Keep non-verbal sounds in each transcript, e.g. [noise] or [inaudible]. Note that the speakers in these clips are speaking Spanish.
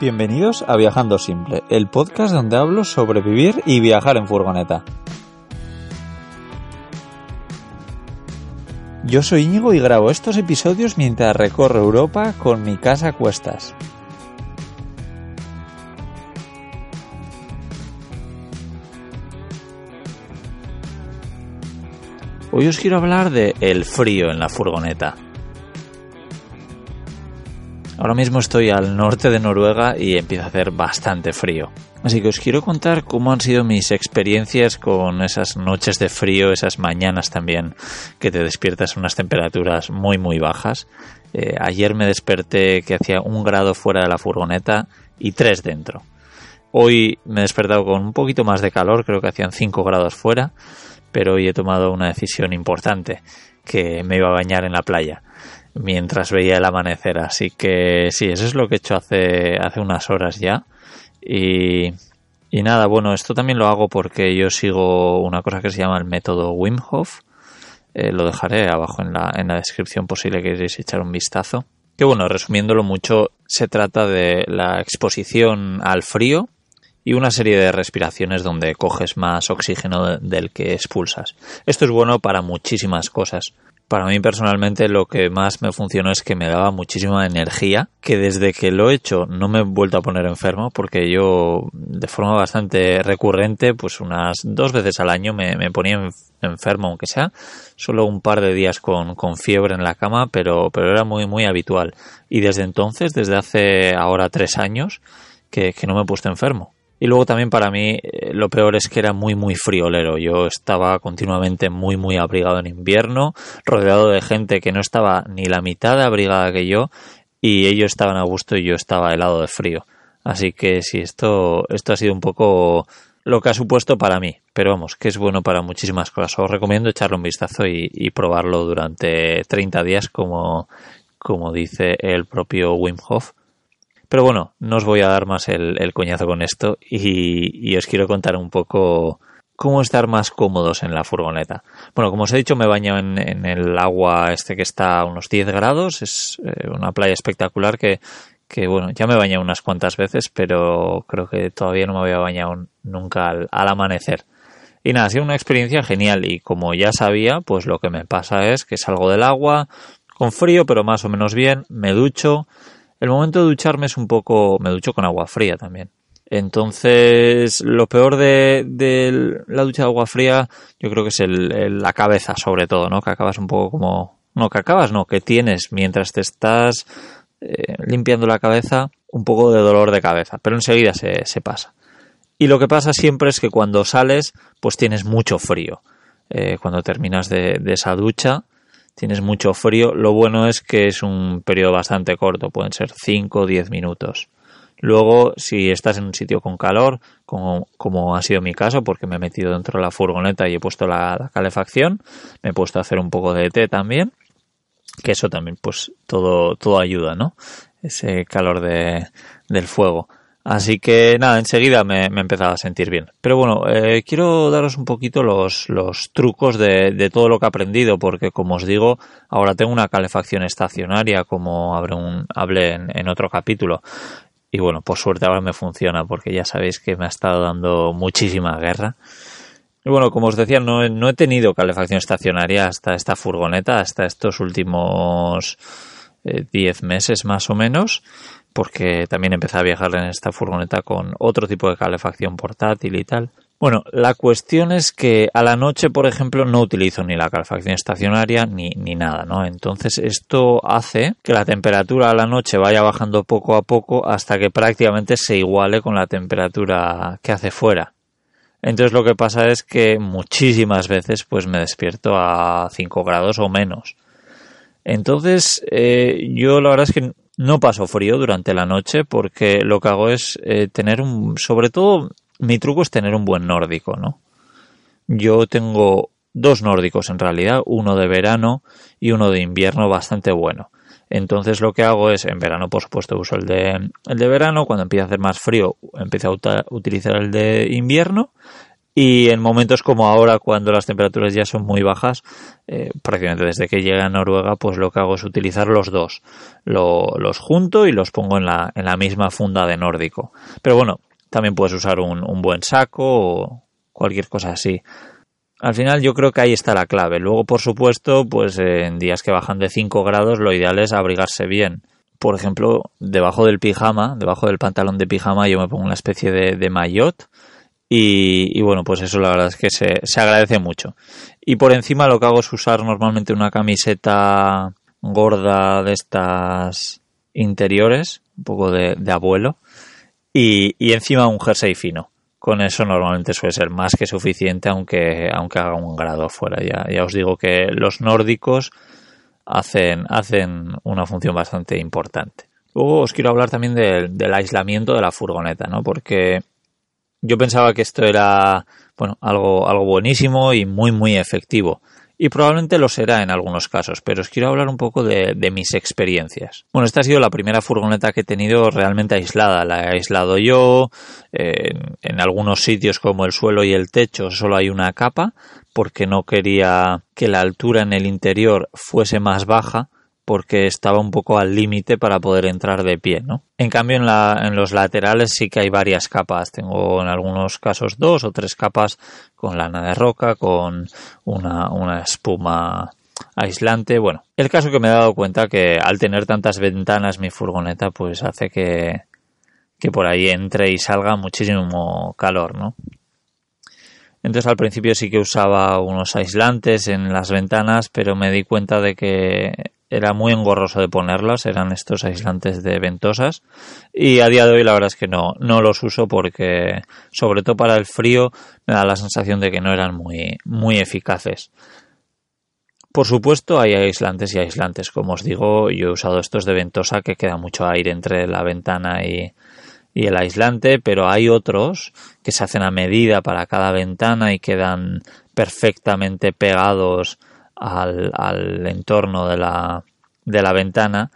Bienvenidos a Viajando Simple, el podcast donde hablo sobre vivir y viajar en furgoneta. Yo soy Íñigo y grabo estos episodios mientras recorro Europa con mi casa a cuestas. Hoy os quiero hablar de el frío en la furgoneta. Ahora mismo estoy al norte de Noruega y empieza a hacer bastante frío. Así que os quiero contar cómo han sido mis experiencias con esas noches de frío, esas mañanas también que te despiertas en unas temperaturas muy muy bajas. Eh, ayer me desperté que hacía un grado fuera de la furgoneta y tres dentro. Hoy me he despertado con un poquito más de calor, creo que hacían 5 grados fuera, pero hoy he tomado una decisión importante, que me iba a bañar en la playa mientras veía el amanecer. Así que sí, eso es lo que he hecho hace, hace unas horas ya. Y, y nada, bueno, esto también lo hago porque yo sigo una cosa que se llama el método Wim Hof. Eh, lo dejaré abajo en la, en la descripción posible que queréis echar un vistazo. Que bueno, resumiéndolo mucho, se trata de la exposición al frío y una serie de respiraciones donde coges más oxígeno del que expulsas. Esto es bueno para muchísimas cosas. Para mí personalmente lo que más me funcionó es que me daba muchísima energía, que desde que lo he hecho no me he vuelto a poner enfermo, porque yo de forma bastante recurrente, pues unas dos veces al año me, ponía enfermo, aunque sea solo un par de días con, fiebre en la cama, pero, pero era muy, muy habitual. Y desde entonces, desde hace ahora tres años, que, que no me he puesto enfermo. Y luego también para mí eh, lo peor es que era muy muy friolero. Yo estaba continuamente muy muy abrigado en invierno, rodeado de gente que no estaba ni la mitad de abrigada que yo y ellos estaban a gusto y yo estaba helado de frío. Así que sí, esto, esto ha sido un poco lo que ha supuesto para mí. Pero vamos, que es bueno para muchísimas cosas. Os recomiendo echarle un vistazo y, y probarlo durante 30 días como, como dice el propio Wim Hof pero bueno, no os voy a dar más el, coñazo con esto y, os quiero contar un poco cómo estar más cómodos en la furgoneta. Bueno, como os he dicho, me baño en, en el agua este que está a unos 10 grados. Es eh, una playa espectacular que, que, bueno, ya me he bañado unas cuantas veces, pero creo que todavía no me había bañado nunca al, al amanecer. Y nada, ha sido una experiencia genial y como ya sabía, pues lo que me pasa es que salgo del agua con frío, pero más o menos bien, me ducho, el momento de ducharme es un poco... me ducho con agua fría también. Entonces, lo peor de, la ducha de agua fría, yo creo que es el, la cabeza, sobre todo, ¿no? Que acabas un poco como. No, que acabas, no, que tienes mientras te estás eh, limpiando la cabeza un poco de dolor de cabeza, pero enseguida se, se, pasa. Y lo que pasa siempre es que cuando sales, pues tienes mucho frío. Eh, cuando terminas de, de esa ducha, tienes mucho frío, lo bueno es que es un periodo bastante corto, pueden ser 5 o 10 minutos. Luego, si estás en un sitio con calor, como, como, ha sido mi caso, porque me he metido dentro de la furgoneta y he puesto la, calefacción, me he puesto a hacer un poco de té también, que eso también, pues todo, todo ayuda, ¿no? Ese calor de, del fuego. Así que nada, enseguida me, me he empezado a sentir bien. Pero bueno, eh, quiero daros un poquito los, los trucos de, de, todo lo que he aprendido, porque como os digo, ahora tengo una calefacción estacionaria, como hablé, un, hablé en, en otro capítulo. Y bueno, por suerte ahora me funciona, porque ya sabéis que me ha estado dando muchísima guerra. Y bueno, como os decía, no, no he tenido calefacción estacionaria hasta esta furgoneta, hasta estos últimos 10 eh, meses más o menos porque también empecé a viajar en esta furgoneta con otro tipo de calefacción portátil y tal. Bueno, la cuestión es que a la noche, por ejemplo, no utilizo ni la calefacción estacionaria ni, ni nada, ¿no? Entonces esto hace que la temperatura a la noche vaya bajando poco a poco hasta que prácticamente se iguale con la temperatura que hace fuera. Entonces lo que pasa es que muchísimas veces pues me despierto a 5 grados o menos. Entonces eh, yo la verdad es que no paso frío durante la noche porque lo que hago es eh, tener un, sobre todo, mi truco es tener un buen nórdico, ¿no? Yo tengo dos nórdicos en realidad, uno de verano y uno de invierno bastante bueno. Entonces lo que hago es, en verano por supuesto uso el de, el de verano, cuando empieza a hacer más frío empiezo a utilizar el de invierno y en momentos como ahora, cuando las temperaturas ya son muy bajas, eh, prácticamente desde que llegué a Noruega, pues lo que hago es utilizar los dos. los junto y los pongo en la, en la misma funda de nórdico. Pero bueno, también puedes usar un, un buen saco o cualquier cosa así. Al final yo creo que ahí está la clave. Luego, por supuesto, pues en días que bajan de 5 grados, lo ideal es abrigarse bien. Por ejemplo, debajo del pijama, debajo del pantalón de pijama, yo me pongo una especie de, de maillot y, bueno, pues eso la verdad es que se, se, agradece mucho. Y por encima lo que hago es usar normalmente una camiseta gorda de estas interiores, un poco de, de abuelo, y, y, encima un jersey fino. Con eso normalmente suele ser más que suficiente, aunque, aunque haga un grado afuera. Ya, ya os digo que los nórdicos hacen, hacen una función bastante importante. Luego os quiero hablar también del, del aislamiento de la furgoneta, ¿no? Porque yo pensaba que esto era bueno, algo, algo buenísimo y muy, muy efectivo. Y probablemente lo será en algunos casos, pero os quiero hablar un poco de, de, mis experiencias. Bueno, esta ha sido la primera furgoneta que he tenido realmente aislada. La he aislado yo. en, en algunos sitios como el suelo y el techo solo hay una capa porque no quería que la altura en el interior fuese más baja porque estaba un poco al límite para poder entrar de pie, ¿no? En cambio, en, los laterales sí que hay varias capas. Tengo en algunos casos dos o tres capas con lana de roca, con una, una espuma aislante. Bueno, el caso que me he dado cuenta que al tener tantas ventanas mi furgoneta, pues hace que, que por ahí entre y salga muchísimo calor, ¿no? Entonces al principio sí que usaba unos aislantes en las ventanas, pero me di cuenta de que era muy engorroso de ponerlas, eran estos aislantes de ventosas y a día de hoy la verdad es que no, no los uso porque sobre todo para el frío me da la sensación de que no eran muy, muy eficaces. Por supuesto hay aislantes y aislantes, como os digo, yo he usado estos de ventosa que queda mucho aire entre la ventana y, y el aislante, pero hay otros que se hacen a medida para cada ventana y quedan perfectamente pegados al, al entorno de la, de la ventana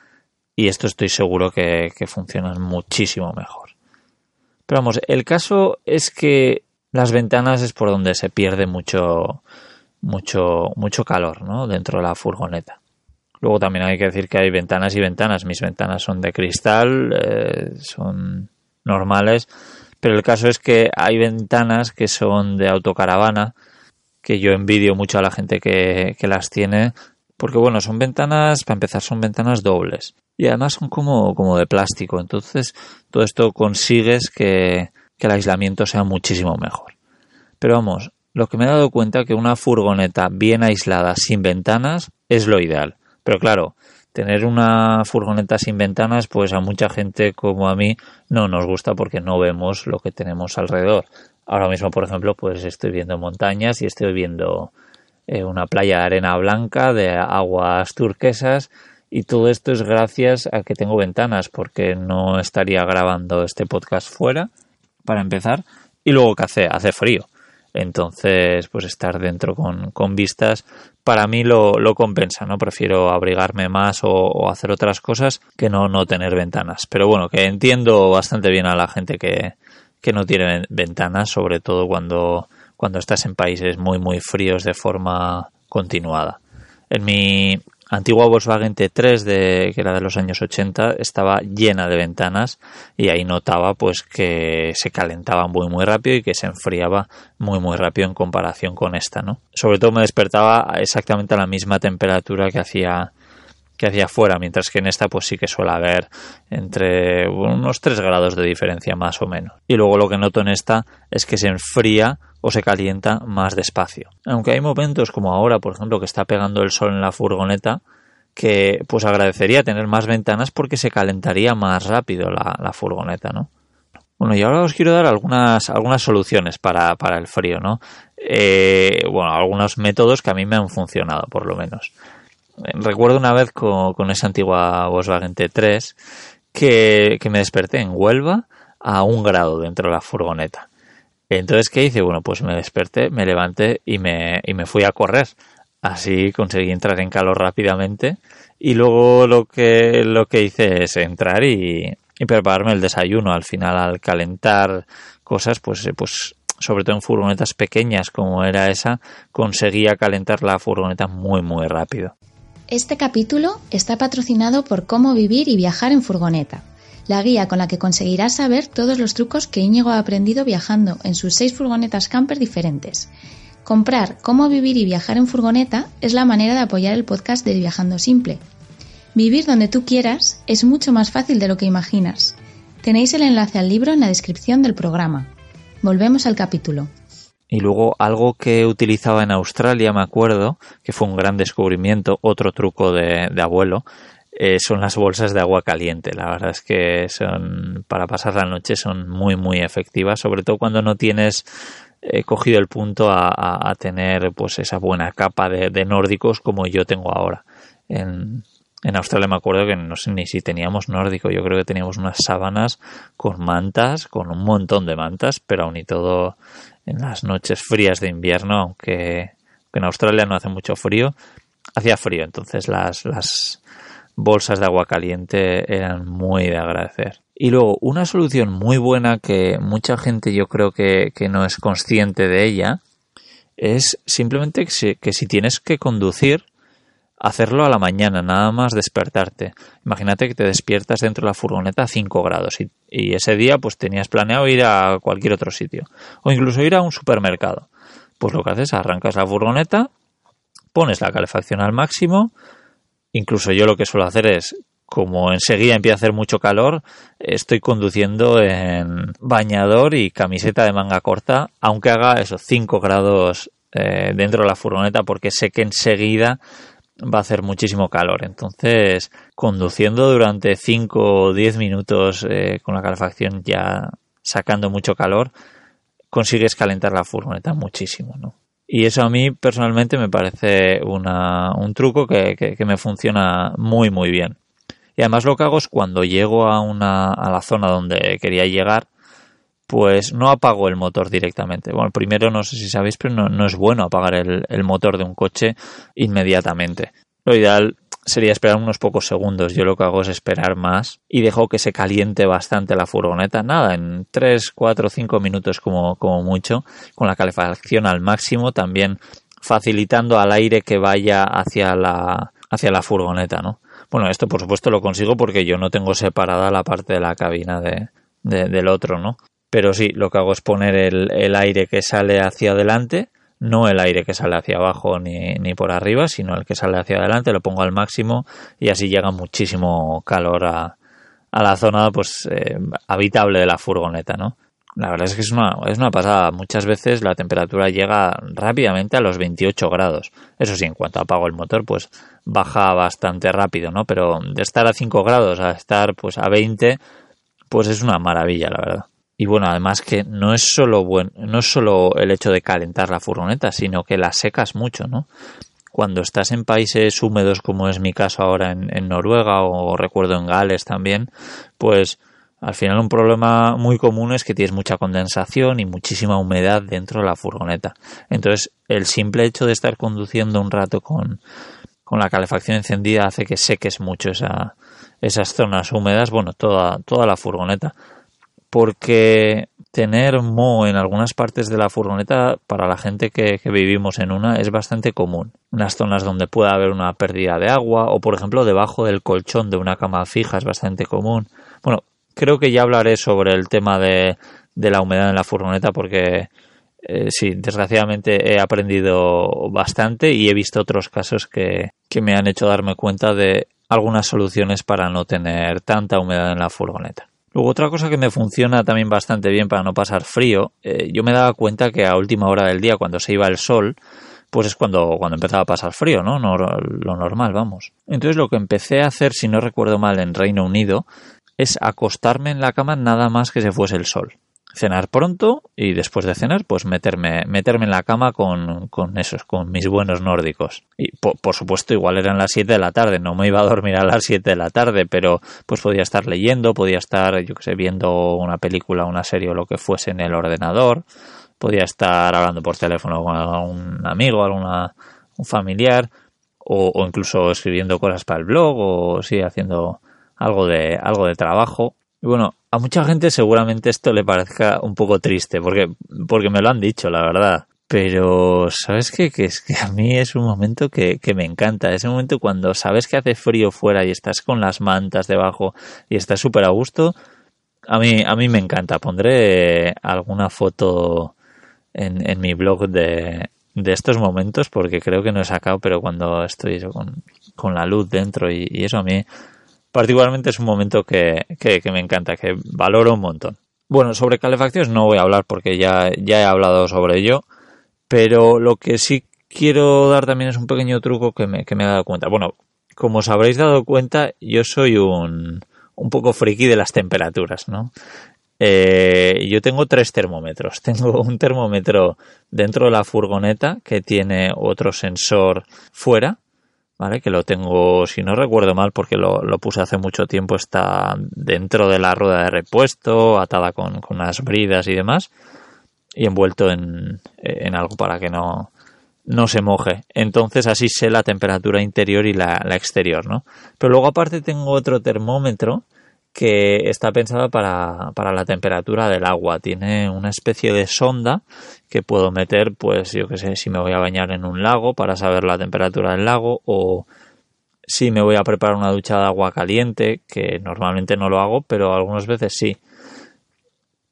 y esto estoy seguro que, que funcionan muchísimo mejor. Pero vamos, el caso es que las ventanas es por donde se pierde mucho, mucho, mucho calor, ¿no? Dentro de la furgoneta. Luego también hay que decir que hay ventanas y ventanas. Mis ventanas son de cristal, eh, son normales, pero el caso es que hay ventanas que son de autocaravana que yo envidio mucho a la gente que, que las tiene, porque bueno, son ventanas, para empezar, son ventanas dobles. Y además son como, como de plástico. Entonces, todo esto consigues que, que el aislamiento sea muchísimo mejor. Pero vamos, lo que me he dado cuenta que una furgoneta bien aislada sin ventanas es lo ideal. Pero claro, tener una furgoneta sin ventanas, pues a mucha gente como a mí no nos gusta porque no vemos lo que tenemos alrededor. Ahora mismo, por ejemplo, pues estoy viendo montañas y estoy viendo eh, una playa de arena blanca, de aguas turquesas, y todo esto es gracias a que tengo ventanas, porque no estaría grabando este podcast fuera, para empezar, y luego que hace, hace frío. Entonces, pues estar dentro con, con vistas, para mí lo, lo, compensa, ¿no? Prefiero abrigarme más o, o, hacer otras cosas que no, no tener ventanas. Pero bueno, que entiendo bastante bien a la gente que, que no tienen ventanas, sobre todo cuando, cuando estás en países muy muy fríos de forma continuada. En mi antigua Volkswagen T3 de, que era de los años 80 estaba llena de ventanas y ahí notaba pues que se calentaba muy muy rápido y que se enfriaba muy muy rápido en comparación con esta, ¿no? Sobre todo me despertaba exactamente a la misma temperatura que hacía que hacia afuera, mientras que en esta pues sí que suele haber entre unos 3 grados de diferencia más o menos. Y luego lo que noto en esta es que se enfría o se calienta más despacio. Aunque hay momentos como ahora, por ejemplo, que está pegando el sol en la furgoneta, que pues agradecería tener más ventanas porque se calentaría más rápido la, furgoneta, ¿no? Bueno, y ahora os quiero dar algunas, algunas soluciones para, para el frío, ¿no? Eh, bueno, algunos métodos que a mí me han funcionado, por lo menos. Recuerdo una vez con, con esa antigua Volkswagen T3 que, que, me desperté en Huelva a un grado dentro de la furgoneta. Entonces, ¿qué hice? Bueno, pues me desperté, me levanté y me, y me fui a correr. Así conseguí entrar en calor rápidamente. Y luego lo que, lo que hice es entrar y, y prepararme el desayuno. Al final, al calentar cosas, pues, pues sobre todo en furgonetas pequeñas como era esa, conseguía calentar la furgoneta muy muy rápido. Este capítulo está patrocinado por Cómo vivir y viajar en furgoneta, la guía con la que conseguirás saber todos los trucos que Íñigo ha aprendido viajando en sus seis furgonetas camper diferentes. Comprar Cómo vivir y viajar en furgoneta es la manera de apoyar el podcast de Viajando Simple. Vivir donde tú quieras es mucho más fácil de lo que imaginas. Tenéis el enlace al libro en la descripción del programa. Volvemos al capítulo. Y luego algo que utilizaba en Australia, me acuerdo, que fue un gran descubrimiento, otro truco de, abuelo, eh, son las bolsas de agua caliente. La verdad es que son para pasar la noche son muy muy efectivas, sobre todo cuando no tienes eh, cogido el punto a, tener pues esa buena capa de, de, nórdicos como yo tengo ahora. En, en Australia me acuerdo que no sé ni si teníamos nórdico, yo creo que teníamos unas sábanas con mantas, con un montón de mantas, pero aún y todo en las noches frías de invierno, aunque, en Australia no hace mucho frío, hacía frío, entonces las, las bolsas de agua caliente eran muy de agradecer. Y luego, una solución muy buena que mucha gente yo creo que, que no es consciente de ella, es simplemente que si tienes que conducir, hacerlo a la mañana, nada más despertarte. Imagínate que te despiertas dentro de la furgoneta a 5 grados y, ese día pues tenías planeado ir a cualquier otro sitio o incluso ir a un supermercado. Pues lo que haces, arrancas la furgoneta, pones la calefacción al máximo, incluso yo lo que suelo hacer es como enseguida empieza a hacer mucho calor, estoy conduciendo en bañador y camiseta de manga corta, aunque haga esos 5 grados eh, dentro de la furgoneta, porque sé que enseguida va a hacer muchísimo calor. Entonces, conduciendo durante 5 o 10 minutos eh, con la calefacción ya sacando mucho calor, consigues calentar la furgoneta muchísimo, ¿no? Y eso a mí personalmente me parece una, un truco que, que, me funciona muy muy bien. Y además lo que hago es cuando llego a, una, a la zona donde quería llegar, pues no apago el motor directamente. Bueno, primero no sé si sabéis, pero no, es bueno apagar el, motor de un coche inmediatamente. Lo ideal sería esperar unos pocos segundos. Yo lo que hago es esperar más y dejo que se caliente bastante la furgoneta. Nada, en 3, 4, 5 minutos como, como mucho, con la calefacción al máximo, también facilitando al aire que vaya hacia la, hacia la furgoneta, ¿no? Bueno, esto por supuesto lo consigo porque yo no tengo separada la parte de la cabina de, del otro, ¿no? Pero sí, lo que hago es poner el, aire que sale hacia adelante, no el aire que sale hacia abajo ni, por arriba, sino el que sale hacia adelante, lo pongo al máximo y así llega muchísimo calor a, a la zona pues eh, habitable de la furgoneta, ¿no? La verdad es que es una, es una pasada. Muchas veces la temperatura llega rápidamente a los 28 grados. Eso sí, en cuanto apago el motor, pues baja bastante rápido, ¿no? Pero de estar a 5 grados a estar pues a 20, pues es una maravilla, la verdad. Y bueno, además que no es solo bueno, no es solo el hecho de calentar la furgoneta, sino que la secas mucho, ¿no? Cuando estás en países húmedos, como es mi caso ahora en, Noruega o recuerdo en Gales también, pues al final un problema muy común es que tienes mucha condensación y muchísima humedad dentro de la furgoneta. Entonces, el simple hecho de estar conduciendo un rato con, con la calefacción encendida hace que seques mucho esa, esas zonas húmedas, bueno, toda, toda la furgoneta porque tener moho en algunas partes de la furgoneta para la gente que, vivimos en una es bastante común. En las zonas donde pueda haber una pérdida de agua o por ejemplo debajo del colchón de una cama fija es bastante común. Bueno, creo que ya hablaré sobre el tema de, la humedad en la furgoneta porque eh, sí, desgraciadamente he aprendido bastante y he visto otros casos que me han hecho darme cuenta de algunas soluciones para no tener tanta humedad en la furgoneta. Luego otra cosa que me funciona también bastante bien para no pasar frío, eh, yo me daba cuenta que a última hora del día, cuando se iba el sol, pues es cuando, cuando empezaba a pasar frío, ¿no? ¿no? Lo normal, vamos. Entonces lo que empecé a hacer, si no recuerdo mal, en Reino Unido, es acostarme en la cama nada más que se fuese el sol cenar pronto y después de cenar pues meterme meterme en la cama con, con esos con mis buenos nórdicos. Y por, supuesto igual eran las 7 de la tarde no me iba a dormir a las 7 de la tarde pero pues podía estar leyendo podía estar yo que sé viendo una película una serie o lo que fuese en el ordenador podía estar hablando por teléfono con algún amigo alguna un familiar o, o incluso escribiendo cosas para el blog o sí haciendo algo de algo de trabajo. Y bueno a mucha gente seguramente esto le parezca un poco triste, porque, porque me lo han dicho, la verdad. Pero, ¿sabes? Que es que a mí es un momento que, que me encanta. Es un momento cuando sabes que hace frío fuera y estás con las mantas debajo y estás súper a gusto. A mí, a mí me encanta. Pondré alguna foto en, en mi blog de, de estos momentos porque creo que no he sacado, pero cuando estoy con, con la luz dentro y, y, eso a mí particularmente es un momento que, que, me encanta, que valoro un montón. Bueno, sobre calefacciones no voy a hablar porque ya, ya he hablado sobre ello. Pero lo que sí quiero dar también es un pequeño truco que me, que me he dado cuenta. Bueno, como os habréis dado cuenta, yo soy un, un poco friki de las temperaturas, ¿no? Eh, yo tengo tres termómetros. [laughs] Tengo un termómetro dentro de la furgoneta que tiene otro sensor fuera, Que lo tengo, si no recuerdo mal, porque lo, lo puse hace mucho tiempo, está dentro de la rueda de repuesto, atada con, con unas bridas y demás y envuelto en, en algo para que no, no se moje. Entonces así sé la temperatura interior y la, la, exterior, ¿no? Pero luego aparte tengo otro termómetro que está pensado para, para la temperatura del agua. Tiene una especie de sonda que puedo meter, pues yo que sé, si me voy a bañar en un lago para saber la temperatura del lago o si me voy a preparar una ducha de agua caliente, que normalmente no lo hago, pero algunas veces sí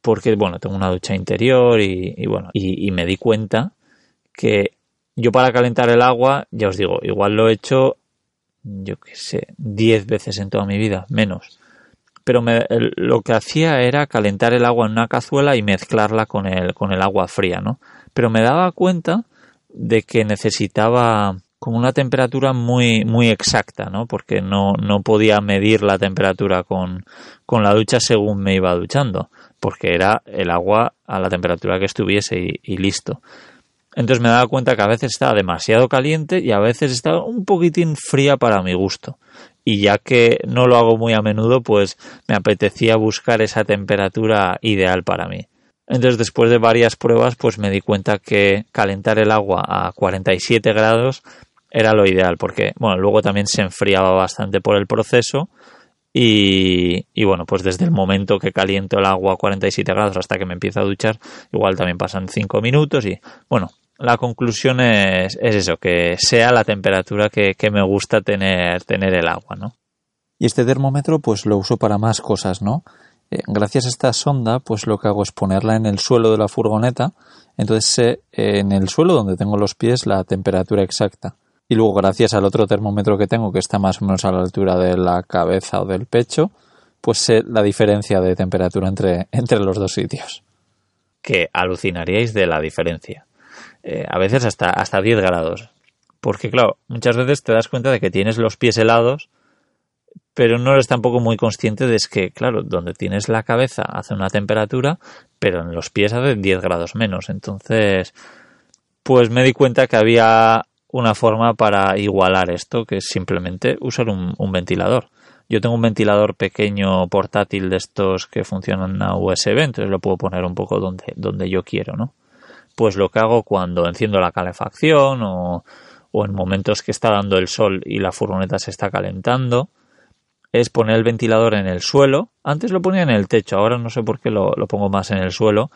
porque, bueno, tengo una ducha interior y, y bueno, y, y, me di cuenta que yo para calentar el agua, ya os digo, igual lo he hecho, yo qué sé, 10 veces en toda mi vida, menos. Pero me, lo que hacía era calentar el agua en una cazuela y mezclarla con el, con el agua fría, ¿no? Pero me daba cuenta de que necesitaba como una temperatura muy, muy exacta, ¿no? Porque no, no podía medir la temperatura con, con la ducha según me iba duchando porque era el agua a la temperatura que estuviese y, listo. Entonces me daba cuenta que a veces estaba demasiado caliente y a veces estaba un poquitín fría para mi gusto. Y ya que no lo hago muy a menudo, pues me apetecía buscar esa temperatura ideal para mí. Entonces después de varias pruebas, pues me di cuenta que calentar el agua a 47 grados era lo ideal, porque bueno, luego también se enfriaba bastante por el proceso y, y, bueno, pues desde el momento que caliento el agua a 47 grados hasta que me empiezo a duchar, igual también pasan 5 minutos y bueno, la conclusión es, es eso, que sea la temperatura que, que, me gusta tener, tener el agua, ¿no? Y este termómetro pues lo uso para más cosas, ¿no? Eh, gracias a esta sonda pues lo que hago es ponerla en el suelo de la furgoneta, entonces sé eh, en el suelo donde tengo los pies la temperatura exacta y luego gracias al otro termómetro que tengo que está más o menos a la altura de la cabeza o del pecho, pues sé la diferencia de temperatura entre, [laughs] entre los dos sitios. Que alucinaríais de la diferencia. Eh, a veces hasta, hasta 10 grados. Porque claro, muchas veces te das cuenta de que tienes los pies helados, pero no eres tampoco muy consciente de que, claro, donde tienes la cabeza hace una temperatura, pero en los pies hace 10 grados menos. Entonces, pues me di cuenta que había una forma para igualar esto, que es simplemente usar un, un, ventilador. Yo tengo un ventilador pequeño portátil de estos que funcionan a USB, entonces lo puedo poner un poco donde, donde yo quiero, ¿no? Pues lo que hago cuando enciendo la calefacción o, en momentos que está dando el sol y la furgoneta se está calentando, es poner el ventilador en el suelo. Antes lo ponía en el techo, ahora no sé por qué lo, pongo más en el suelo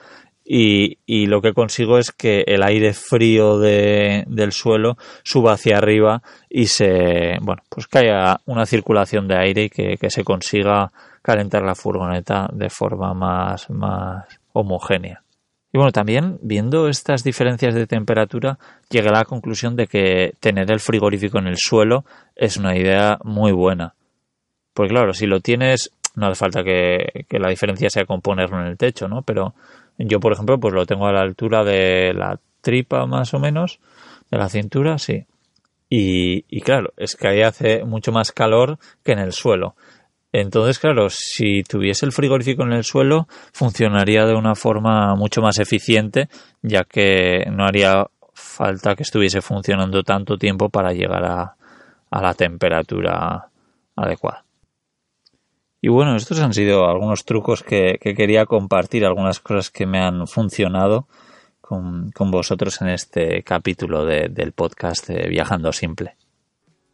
y, y, lo que consigo es que el aire frío de, del suelo suba hacia arriba y se, bueno, pues que haya una circulación de aire y que, que se consiga calentar la furgoneta de forma más, más homogénea. Y bueno, también viendo estas diferencias de temperatura, llegué a la conclusión de que tener el frigorífico en el suelo es una idea muy buena. Pues claro, si lo tienes, no hace falta que, que la diferencia sea con ponerlo en el techo, ¿no? Pero yo, por ejemplo, pues lo tengo a la altura de la tripa más o menos, de la cintura, sí. Y, y claro, es que ahí hace mucho más calor que en el suelo. Entonces, claro, si tuviese el frigorífico en el suelo, funcionaría de una forma mucho más eficiente, ya que no haría falta que estuviese funcionando tanto tiempo para llegar a, la temperatura adecuada. Y bueno, estos han sido algunos trucos que, que quería compartir, algunas cosas que me han funcionado con, vosotros en este capítulo de, del podcast de Viajando Simple.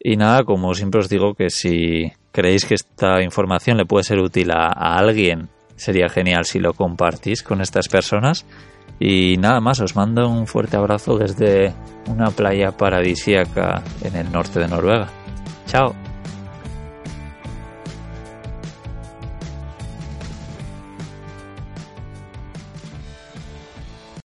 Y nada, como siempre os digo que si creéis que esta información le puede ser útil a, alguien sería genial si lo compartís con estas personas. Y nada más, os mando un fuerte abrazo desde una playa paradisíaca en el norte de Noruega. Chao.